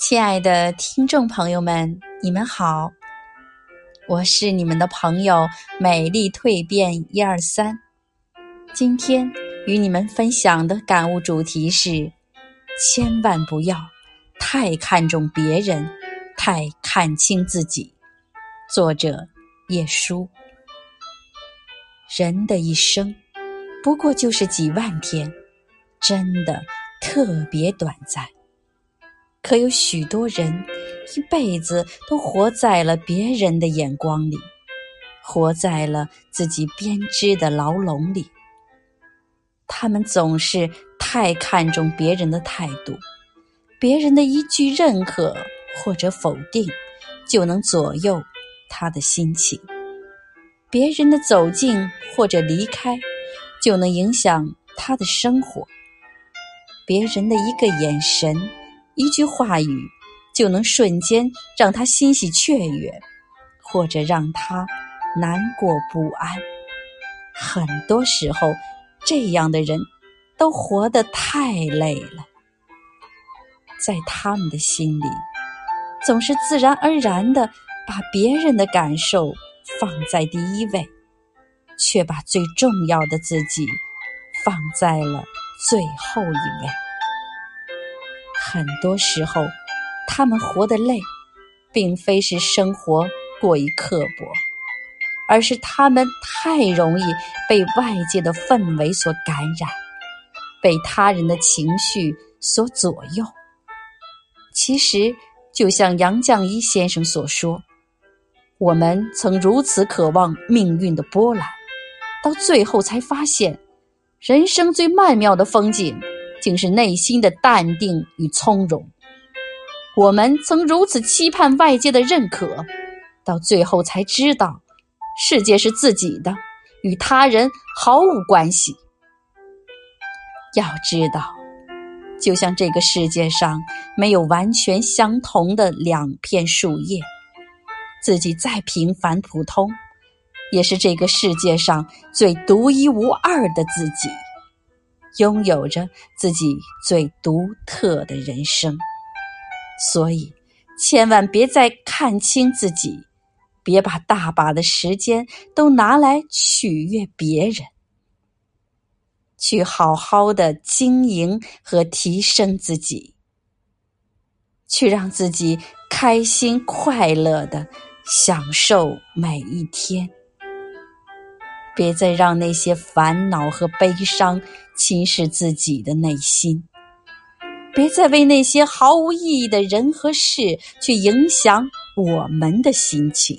亲爱的听众朋友们，你们好，我是你们的朋友美丽蜕变一二三。今天与你们分享的感悟主题是：千万不要太看重别人，太看清自己。作者叶舒。人的一生不过就是几万天，真的特别短暂。可有许多人一辈子都活在了别人的眼光里，活在了自己编织的牢笼里。他们总是太看重别人的态度，别人的一句认可或者否定，就能左右他的心情；别人的走近或者离开，就能影响他的生活；别人的一个眼神。一句话语就能瞬间让他欣喜雀跃，或者让他难过不安。很多时候，这样的人都活得太累了。在他们的心里，总是自然而然的把别人的感受放在第一位，却把最重要的自己放在了最后一位。很多时候，他们活得累，并非是生活过于刻薄，而是他们太容易被外界的氛围所感染，被他人的情绪所左右。其实，就像杨绛一先生所说：“我们曾如此渴望命运的波澜，到最后才发现，人生最曼妙的风景。”竟是内心的淡定与从容。我们曾如此期盼外界的认可，到最后才知道，世界是自己的，与他人毫无关系。要知道，就像这个世界上没有完全相同的两片树叶，自己再平凡普通，也是这个世界上最独一无二的自己。拥有着自己最独特的人生，所以千万别再看清自己，别把大把的时间都拿来取悦别人，去好好的经营和提升自己，去让自己开心快乐的享受每一天。别再让那些烦恼和悲伤侵蚀自己的内心，别再为那些毫无意义的人和事去影响我们的心情。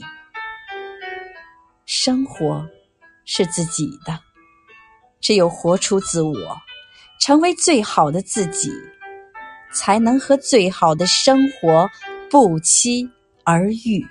生活是自己的，只有活出自我，成为最好的自己，才能和最好的生活不期而遇。